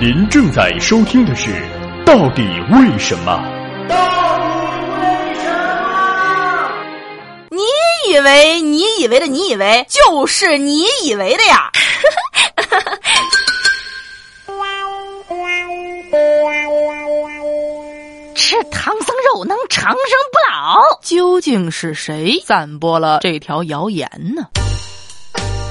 您正在收听的是《到底为什么》。到底为什么？你以为你以为的你以为就是你以为的呀？吃唐僧肉能长生不老？究竟是谁散播了这条谣言呢？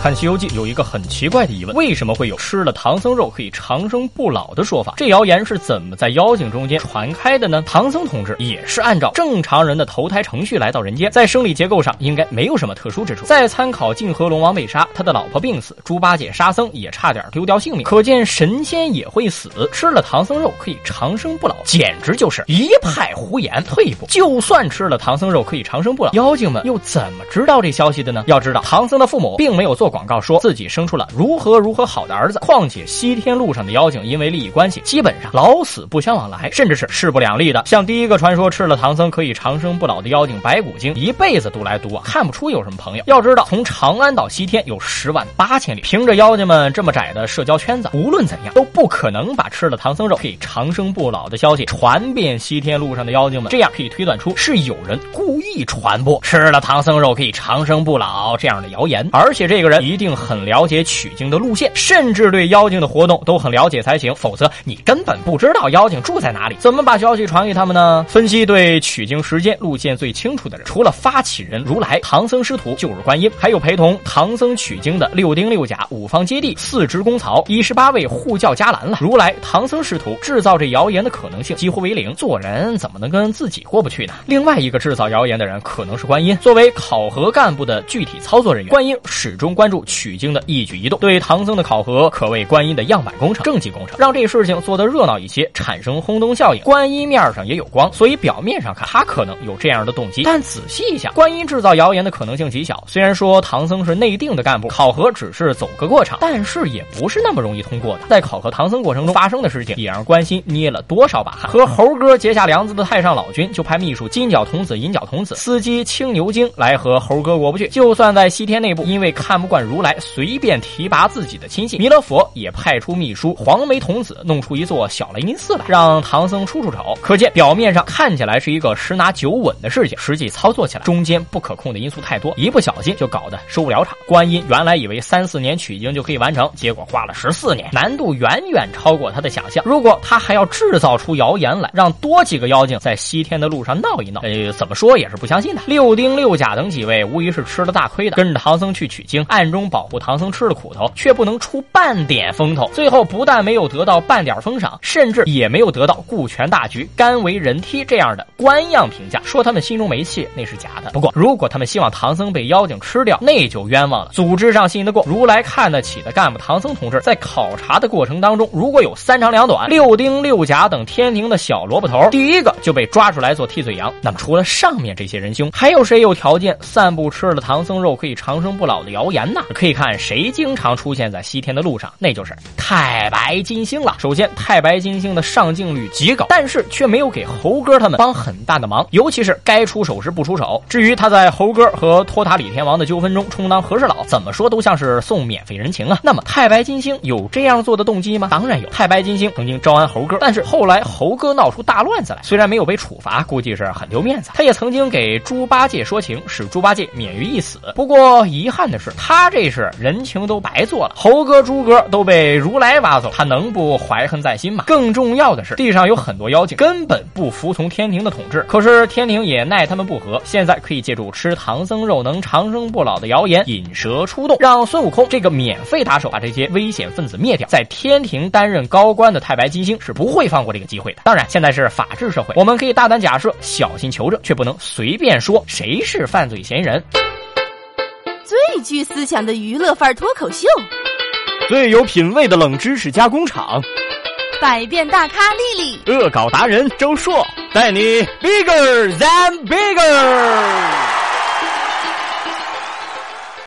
看《西游记》有一个很奇怪的疑问：为什么会有吃了唐僧肉可以长生不老的说法？这谣言是怎么在妖精中间传开的呢？唐僧同志也是按照正常人的投胎程序来到人间，在生理结构上应该没有什么特殊之处。再参考泾河龙王被杀，他的老婆病死，猪八戒、沙僧也差点丢掉性命，可见神仙也会死，吃了唐僧肉可以长生不老，简直就是一派胡言。退一步，就算吃了唐僧肉可以长生不老，妖精们又怎么知道这消息的呢？要知道，唐僧的父母并没有做。广告说自己生出了如何如何好的儿子，况且西天路上的妖精因为利益关系，基本上老死不相往来，甚至是势不两立的。像第一个传说吃了唐僧可以长生不老的妖精白骨精，一辈子独来独往，看不出有什么朋友。要知道，从长安到西天有十万八千里，凭着妖精们这么窄的社交圈子，无论怎样都不可能把吃了唐僧肉可以长生不老的消息传遍西天路上的妖精们。这样可以推断出是有人故意传播吃了唐僧肉可以长生不老这样的谣言，而且这个人。一定很了解取经的路线，甚至对妖精的活动都很了解才行，否则你根本不知道妖精住在哪里，怎么把消息传给他们呢？分析对取经时间路线最清楚的人，除了发起人如来、唐僧师徒就是观音，还有陪同唐僧取经的六丁六甲、五方揭谛、四职功曹、一十八位护教伽蓝了。如来、唐僧师徒制造这谣言的可能性几乎为零，做人怎么能跟自己过不去呢？另外一个制造谣言的人可能是观音，作为考核干部的具体操作人员，观音始终关关注。取经的一举一动，对唐僧的考核可谓观音的样板工程、政绩工程，让这事情做得热闹一些，产生轰动效应。观音面上也有光，所以表面上看他可能有这样的动机，但仔细一想，观音制造谣言的可能性极小。虽然说唐僧是内定的干部，考核只是走个过场，但是也不是那么容易通过的。在考核唐僧过程中发生的事情，也让关心捏了多少把汗。和猴哥结下梁子的太上老君，就派秘书金角童子、银角童子、司机青牛精来和猴哥过不去。就算在西天内部，因为看不惯如来。随便提拔自己的亲信，弥勒佛也派出秘书黄眉童子弄出一座小雷音寺来，让唐僧出出丑。可见表面上看起来是一个十拿九稳的事情，实际操作起来中间不可控的因素太多，一不小心就搞得收不了场。观音原来以为三四年取经就可以完成，结果花了十四年，难度远远超过他的想象。如果他还要制造出谣言来，让多几个妖精在西天的路上闹一闹，呃，怎么说也是不相信的。六丁六甲等几位无疑是吃了大亏的，跟着唐僧去取经，暗中保。护唐僧吃了苦头，却不能出半点风头，最后不但没有得到半点封赏，甚至也没有得到顾全大局、甘为人梯这样的官样评价。说他们心中没气，那是假的。不过，如果他们希望唐僧被妖精吃掉，那就冤枉了。组织上信得过，如来看得起的干部唐僧同志，在考察的过程当中，如果有三长两短、六丁六甲等天庭的小萝卜头，第一个就被抓出来做替罪羊。那么，除了上面这些人兄，还有谁有条件散布吃了唐僧肉可以长生不老的谣言呢？那可以。看谁经常出现在西天的路上，那就是太白金星了。首先，太白金星的上镜率极高，但是却没有给猴哥他们帮很大的忙，尤其是该出手时不出手。至于他在猴哥和托塔李天王的纠纷中充当和事佬，怎么说都像是送免费人情啊。那么，太白金星有这样做的动机吗？当然有。太白金星曾经招安猴哥，但是后来猴哥闹出大乱子来，虽然没有被处罚，估计是很丢面子。他也曾经给猪八戒说情，使猪八戒免于一死。不过遗憾的是，他他这是。人情都白做了，猴哥、猪哥都被如来挖走，他能不怀恨在心吗？更重要的是，地上有很多妖精根本不服从天庭的统治，可是天庭也奈他们不何。现在可以借助吃唐僧肉能长生不老的谣言引蛇出洞，让孙悟空这个免费打手把这些危险分子灭掉。在天庭担任高官的太白金星是不会放过这个机会的。当然，现在是法治社会，我们可以大胆假设，小心求证，却不能随便说谁是犯罪嫌疑人。最具思想的娱乐范儿脱口秀，最有品味的冷知识加工厂，百变大咖丽丽，恶搞达人周硕，带你 bigger than bigger。